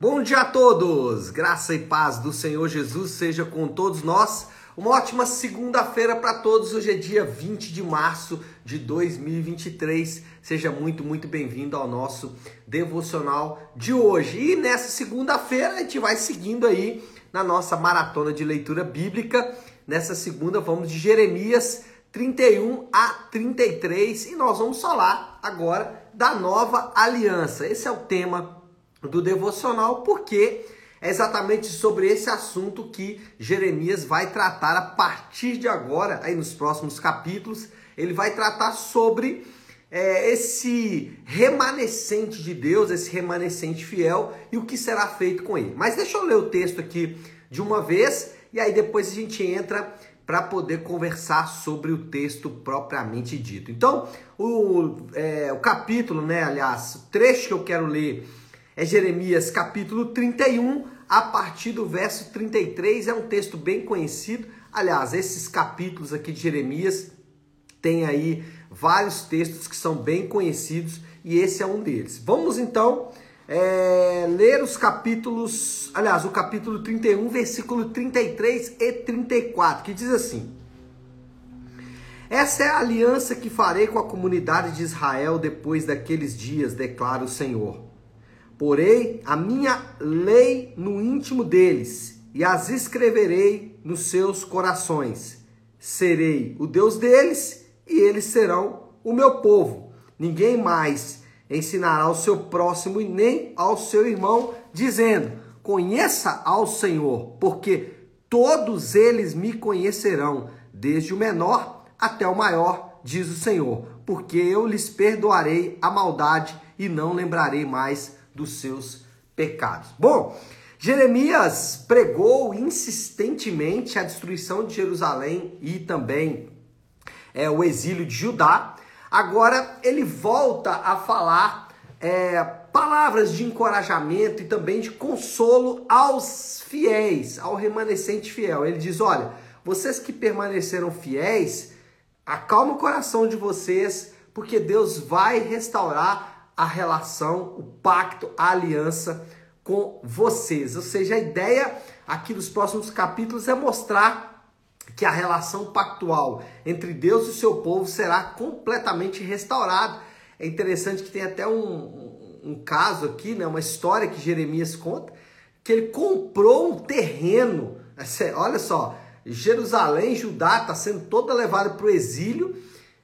Bom dia a todos! Graça e paz do Senhor Jesus seja com todos nós. Uma ótima segunda-feira para todos. Hoje é dia 20 de março de 2023. Seja muito, muito bem-vindo ao nosso devocional de hoje. E nessa segunda-feira a gente vai seguindo aí na nossa maratona de leitura bíblica. Nessa segunda vamos de Jeremias 31 a 33 e nós vamos falar agora da nova aliança. Esse é o tema do devocional, porque é exatamente sobre esse assunto que Jeremias vai tratar a partir de agora, aí nos próximos capítulos. Ele vai tratar sobre é, esse remanescente de Deus, esse remanescente fiel e o que será feito com ele. Mas deixa eu ler o texto aqui de uma vez e aí depois a gente entra para poder conversar sobre o texto propriamente dito. Então, o, é, o capítulo, né, aliás, o trecho que eu quero ler é Jeremias capítulo 31, a partir do verso 33. É um texto bem conhecido. Aliás, esses capítulos aqui de Jeremias tem aí vários textos que são bem conhecidos e esse é um deles. Vamos então é, ler os capítulos, aliás, o capítulo 31, versículo 33 e 34, que diz assim: Essa é a aliança que farei com a comunidade de Israel depois daqueles dias, declara o Senhor. Porei a minha lei no íntimo deles e as escreverei nos seus corações. Serei o Deus deles e eles serão o meu povo. Ninguém mais ensinará ao seu próximo e nem ao seu irmão, dizendo: Conheça ao Senhor, porque todos eles me conhecerão, desde o menor até o maior, diz o Senhor, porque eu lhes perdoarei a maldade e não lembrarei mais dos seus pecados. Bom, Jeremias pregou insistentemente a destruição de Jerusalém e também é, o exílio de Judá. Agora ele volta a falar é, palavras de encorajamento e também de consolo aos fiéis, ao remanescente fiel. Ele diz: Olha, vocês que permaneceram fiéis, acalma o coração de vocês, porque Deus vai restaurar a relação, o pacto, a aliança com vocês. Ou seja, a ideia aqui dos próximos capítulos é mostrar que a relação pactual entre Deus e o seu povo será completamente restaurada. É interessante que tem até um, um, caso aqui, né, uma história que Jeremias conta, que ele comprou um terreno. Olha só, Jerusalém, Judá está sendo toda levada para o exílio,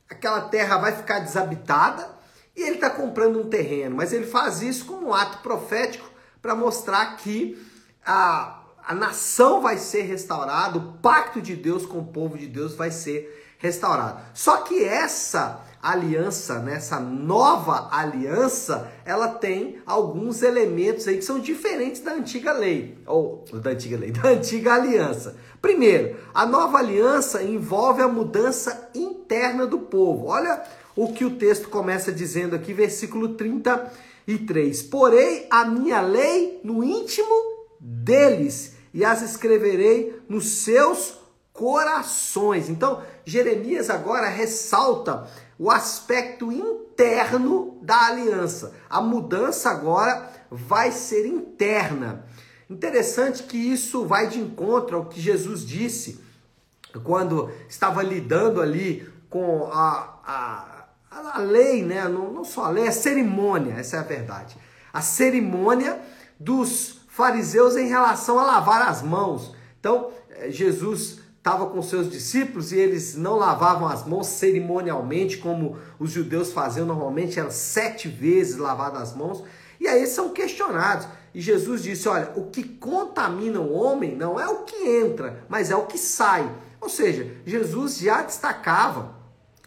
aquela terra vai ficar desabitada e ele está comprando um terreno, mas ele faz isso como um ato profético para mostrar que a, a nação vai ser restaurada, o pacto de Deus com o povo de Deus vai ser restaurado. Só que essa aliança, nessa né, nova aliança, ela tem alguns elementos aí que são diferentes da antiga lei, ou da antiga lei, da antiga aliança. Primeiro, a nova aliança envolve a mudança interna do povo. Olha o que o texto começa dizendo aqui, versículo 33. Porei a minha lei no íntimo deles e as escreverei nos seus corações. Então, Jeremias agora ressalta o aspecto interno da aliança. A mudança agora vai ser interna. Interessante que isso vai de encontro ao que Jesus disse quando estava lidando ali com a, a a lei, né? Não, não só a lei, é a cerimônia, essa é a verdade. A cerimônia dos fariseus em relação a lavar as mãos. Então, eh, Jesus estava com seus discípulos e eles não lavavam as mãos cerimonialmente, como os judeus faziam normalmente, eram sete vezes lavadas as mãos. E aí são questionados. E Jesus disse: Olha, o que contamina o homem não é o que entra, mas é o que sai. Ou seja, Jesus já destacava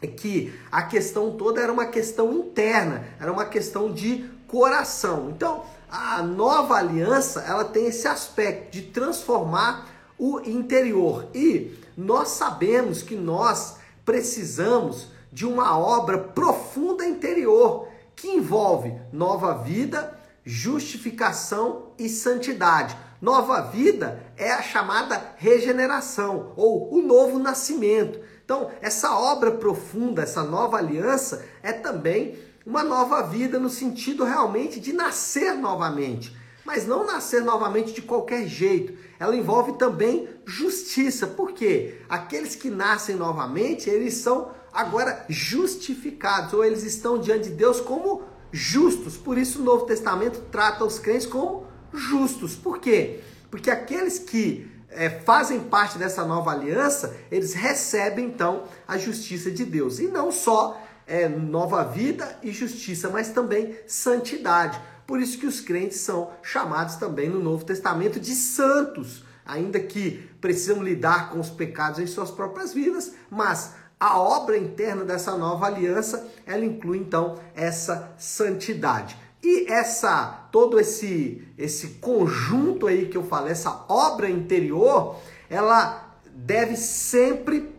que a questão toda era uma questão interna, era uma questão de coração. Então, a nova aliança, ela tem esse aspecto de transformar o interior. E nós sabemos que nós precisamos de uma obra profunda interior que envolve nova vida, justificação e santidade. Nova vida é a chamada regeneração ou o novo nascimento. Então, essa obra profunda, essa nova aliança, é também uma nova vida no sentido realmente de nascer novamente. Mas não nascer novamente de qualquer jeito. Ela envolve também justiça. Por quê? Aqueles que nascem novamente, eles são agora justificados, ou eles estão diante de Deus como justos. Por isso o Novo Testamento trata os crentes como justos. Por quê? Porque aqueles que é, fazem parte dessa nova aliança, eles recebem então a justiça de Deus. E não só é, nova vida e justiça, mas também santidade. Por isso que os crentes são chamados também no Novo Testamento de santos, ainda que precisam lidar com os pecados em suas próprias vidas, mas a obra interna dessa nova aliança, ela inclui então essa santidade. E essa todo esse esse conjunto aí que eu falei, essa obra interior, ela deve sempre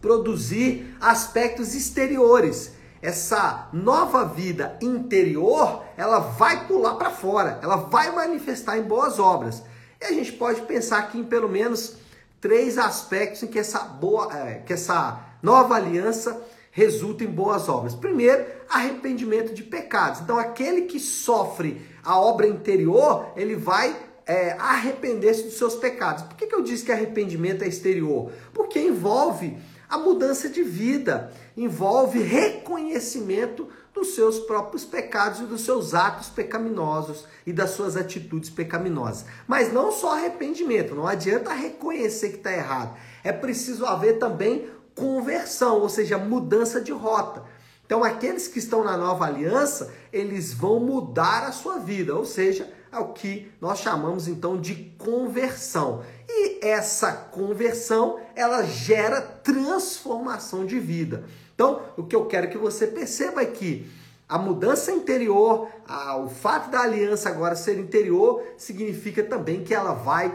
produzir aspectos exteriores. Essa nova vida interior, ela vai pular para fora, ela vai manifestar em boas obras. E a gente pode pensar aqui em pelo menos três aspectos em que essa boa, é, que essa nova aliança resulta em boas obras. Primeiro, arrependimento de pecados. Então, aquele que sofre a obra interior, ele vai é, arrepender-se dos seus pecados. Por que, que eu disse que arrependimento é exterior? Porque envolve a mudança de vida, envolve reconhecimento dos seus próprios pecados e dos seus atos pecaminosos e das suas atitudes pecaminosas. Mas não só arrependimento, não adianta reconhecer que está errado. É preciso haver também conversão, ou seja, mudança de rota. Então, aqueles que estão na nova aliança, eles vão mudar a sua vida, ou seja, é o que nós chamamos então de conversão. E essa conversão, ela gera transformação de vida. Então, o que eu quero que você perceba é que a mudança interior, a, o fato da aliança agora ser interior, significa também que ela vai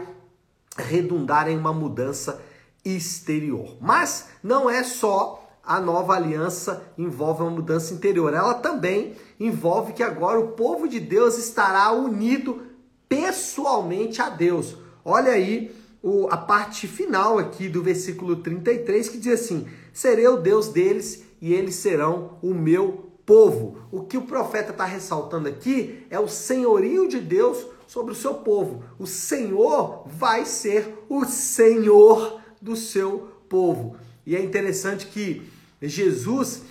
redundar em uma mudança exterior. Mas não é só a nova aliança envolve uma mudança interior, ela também envolve que agora o povo de Deus estará unido pessoalmente a Deus. Olha aí o, a parte final aqui do versículo 33 que diz assim: Serei o Deus deles e eles serão o meu povo. O que o profeta está ressaltando aqui é o senhorio de Deus sobre o seu povo. O Senhor vai ser o Senhor do seu povo. E é interessante que Jesus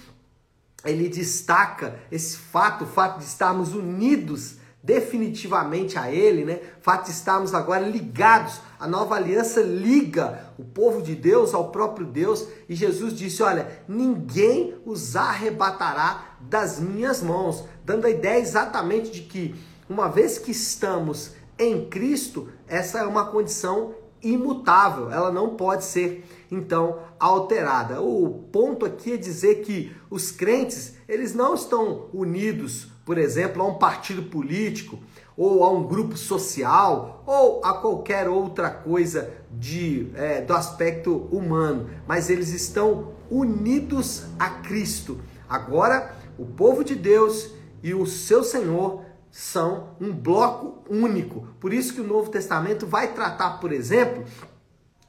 ele destaca esse fato, o fato de estarmos unidos definitivamente a ele, né? Fato de estarmos agora ligados. A nova aliança liga o povo de Deus ao próprio Deus e Jesus disse: "Olha, ninguém os arrebatará das minhas mãos", dando a ideia exatamente de que uma vez que estamos em Cristo, essa é uma condição imutável, ela não pode ser então alterada. O ponto aqui é dizer que os crentes, eles não estão unidos, por exemplo, a um partido político, ou a um grupo social, ou a qualquer outra coisa de, é, do aspecto humano, mas eles estão unidos a Cristo. Agora, o povo de Deus e o seu Senhor são um bloco único. Por isso que o Novo Testamento vai tratar, por exemplo,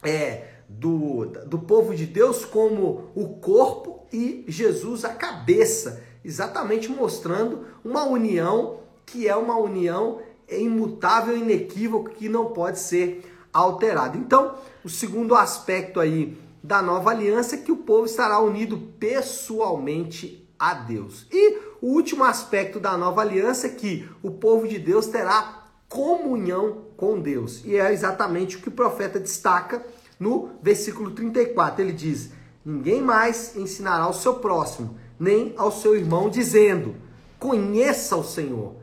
é, do, do povo de Deus como o corpo e Jesus a cabeça, exatamente mostrando uma união que é uma união imutável, inequívoca, que não pode ser alterada. Então, o segundo aspecto aí da nova aliança é que o povo estará unido pessoalmente a Deus. E o último aspecto da nova aliança é que o povo de Deus terá comunhão com Deus. E é exatamente o que o profeta destaca no versículo 34. Ele diz: Ninguém mais ensinará ao seu próximo, nem ao seu irmão, dizendo: Conheça o Senhor,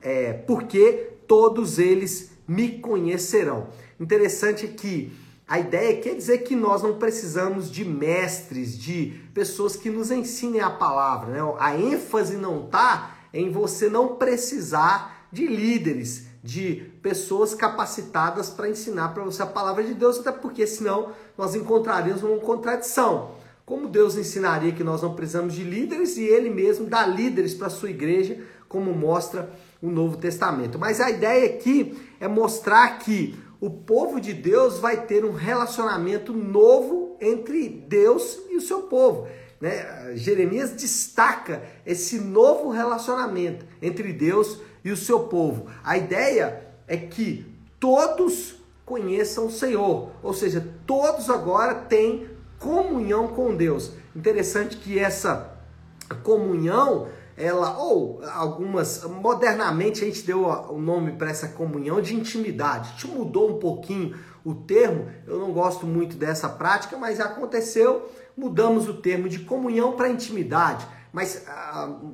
é, porque todos eles me conhecerão. Interessante que a ideia quer dizer que nós não precisamos de mestres, de pessoas que nos ensinem a palavra. Né? A ênfase não está em você não precisar de líderes, de pessoas capacitadas para ensinar para você a palavra de Deus, até porque senão nós encontraríamos uma contradição. Como Deus ensinaria que nós não precisamos de líderes e Ele mesmo dá líderes para a sua igreja, como mostra o Novo Testamento. Mas a ideia aqui é mostrar que o povo de Deus vai ter um relacionamento novo entre Deus e o seu povo. Né? Jeremias destaca esse novo relacionamento entre Deus e o seu povo. A ideia é que todos conheçam o Senhor, ou seja, todos agora têm comunhão com Deus. Interessante que essa comunhão ela ou algumas modernamente a gente deu o nome para essa comunhão de intimidade. A gente mudou um pouquinho o termo. Eu não gosto muito dessa prática, mas aconteceu. Mudamos o termo de comunhão para intimidade. Mas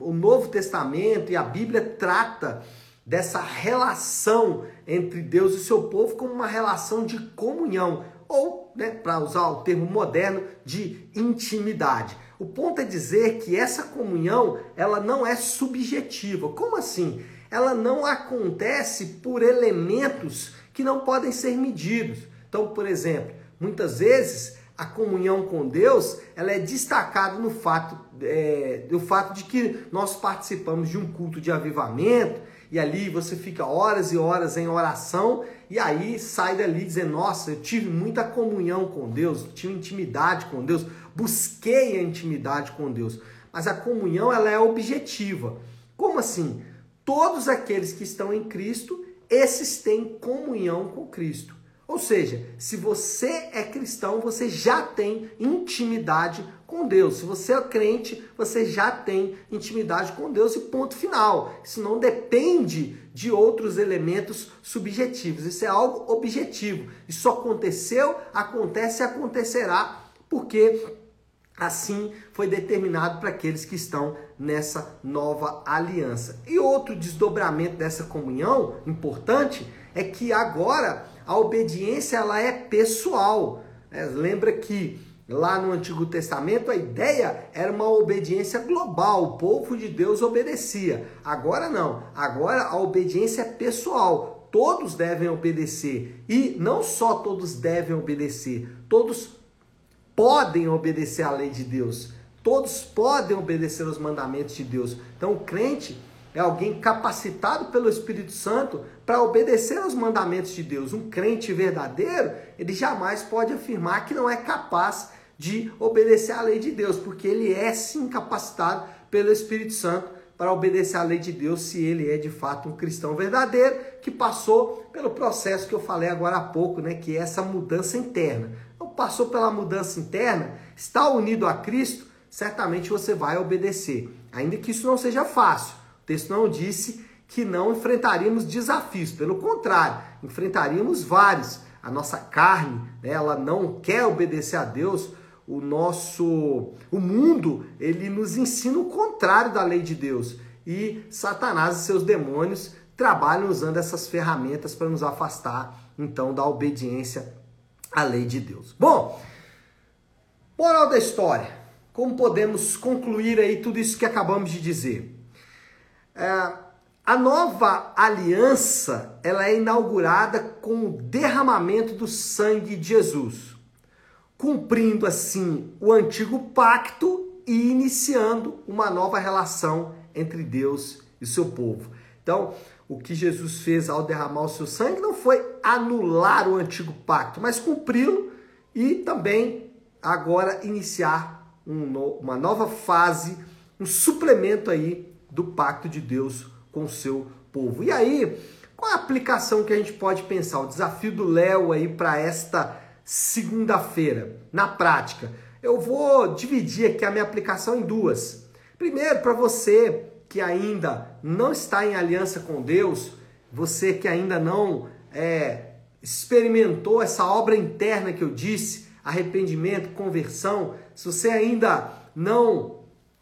o Novo Testamento e a Bíblia trata dessa relação entre Deus e seu povo como uma relação de comunhão ou, né, para usar o termo moderno, de intimidade. O ponto é dizer que essa comunhão, ela não é subjetiva. Como assim? Ela não acontece por elementos que não podem ser medidos. Então, por exemplo, muitas vezes a comunhão com Deus ela é destacada no fato, é, do fato de que nós participamos de um culto de avivamento e ali você fica horas e horas em oração e aí sai dali dizendo: Nossa, eu tive muita comunhão com Deus, tive intimidade com Deus, busquei a intimidade com Deus. Mas a comunhão ela é objetiva. Como assim? Todos aqueles que estão em Cristo, esses têm comunhão com Cristo. Ou seja, se você é cristão, você já tem intimidade com Deus. Se você é crente, você já tem intimidade com Deus e ponto final. Isso não depende de outros elementos subjetivos. Isso é algo objetivo. Isso aconteceu, acontece e acontecerá porque assim foi determinado para aqueles que estão nessa nova aliança. E outro desdobramento dessa comunhão importante é que agora a obediência ela é pessoal. É, lembra que lá no Antigo Testamento a ideia era uma obediência global, o povo de Deus obedecia. Agora não, agora a obediência é pessoal. Todos devem obedecer. E não só todos devem obedecer, todos podem obedecer à lei de Deus. Todos podem obedecer aos mandamentos de Deus. Então o crente é alguém capacitado pelo Espírito Santo para obedecer aos mandamentos de Deus. Um crente verdadeiro, ele jamais pode afirmar que não é capaz de obedecer à lei de Deus, porque ele é sim capacitado pelo Espírito Santo para obedecer à lei de Deus, se ele é de fato um cristão verdadeiro que passou pelo processo que eu falei agora há pouco, né, que é essa mudança interna. Então, passou pela mudança interna, está unido a Cristo, certamente você vai obedecer, ainda que isso não seja fácil texto não disse que não enfrentaríamos desafios, pelo contrário, enfrentaríamos vários. A nossa carne, né, ela não quer obedecer a Deus. O nosso, o mundo, ele nos ensina o contrário da lei de Deus. E Satanás e seus demônios trabalham usando essas ferramentas para nos afastar, então, da obediência à lei de Deus. Bom, moral da história. Como podemos concluir aí tudo isso que acabamos de dizer? É, a nova aliança ela é inaugurada com o derramamento do sangue de Jesus, cumprindo assim o antigo pacto e iniciando uma nova relação entre Deus e seu povo. Então, o que Jesus fez ao derramar o seu sangue não foi anular o antigo pacto, mas cumpri-lo e também agora iniciar um, uma nova fase, um suplemento aí do pacto de Deus com o seu povo. E aí, qual a aplicação que a gente pode pensar? O desafio do Léo aí para esta segunda-feira, na prática. Eu vou dividir aqui a minha aplicação em duas. Primeiro, para você que ainda não está em aliança com Deus, você que ainda não é, experimentou essa obra interna que eu disse, arrependimento, conversão, se você ainda não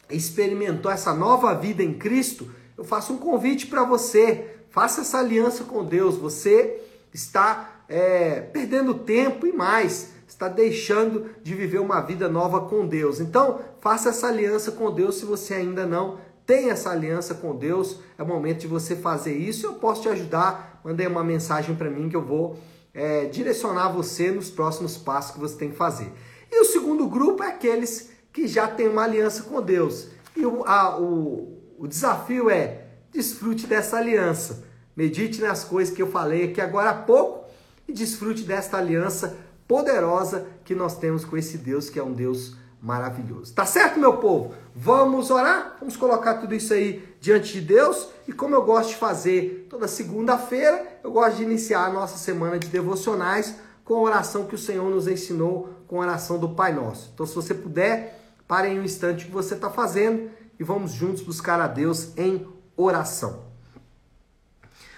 experimentou essa nova vida em Cristo, eu faço um convite para você. Faça essa aliança com Deus. Você está é, perdendo tempo e mais, está deixando de viver uma vida nova com Deus. Então, faça essa aliança com Deus se você ainda não tem essa aliança com Deus. É momento de você fazer isso. Eu posso te ajudar. Mandei uma mensagem para mim que eu vou é, direcionar você nos próximos passos que você tem que fazer. E o segundo grupo é aqueles que já tem uma aliança com Deus. E o, a, o, o desafio é desfrute dessa aliança. Medite nas coisas que eu falei aqui agora há pouco e desfrute desta aliança poderosa que nós temos com esse Deus que é um Deus maravilhoso. Tá certo, meu povo? Vamos orar? Vamos colocar tudo isso aí diante de Deus. E como eu gosto de fazer toda segunda-feira, eu gosto de iniciar a nossa semana de devocionais com a oração que o Senhor nos ensinou, com a oração do Pai Nosso. Então, se você puder, pare em um instante o que você está fazendo e vamos juntos buscar a Deus em oração.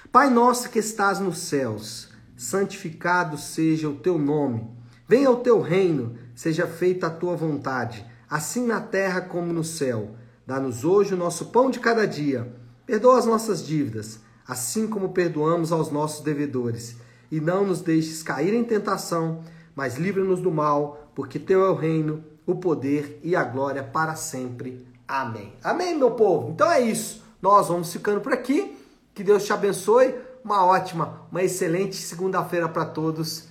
Pai nosso que estás nos céus, santificado seja o teu nome. Venha o teu reino, seja feita a tua vontade, assim na terra como no céu. Dá-nos hoje o nosso pão de cada dia. Perdoa as nossas dívidas, assim como perdoamos aos nossos devedores. E não nos deixes cair em tentação, mas livra-nos do mal, porque teu é o reino, o poder e a glória para sempre. Amém. Amém, meu povo. Então é isso. Nós vamos ficando por aqui. Que Deus te abençoe. Uma ótima, uma excelente segunda-feira para todos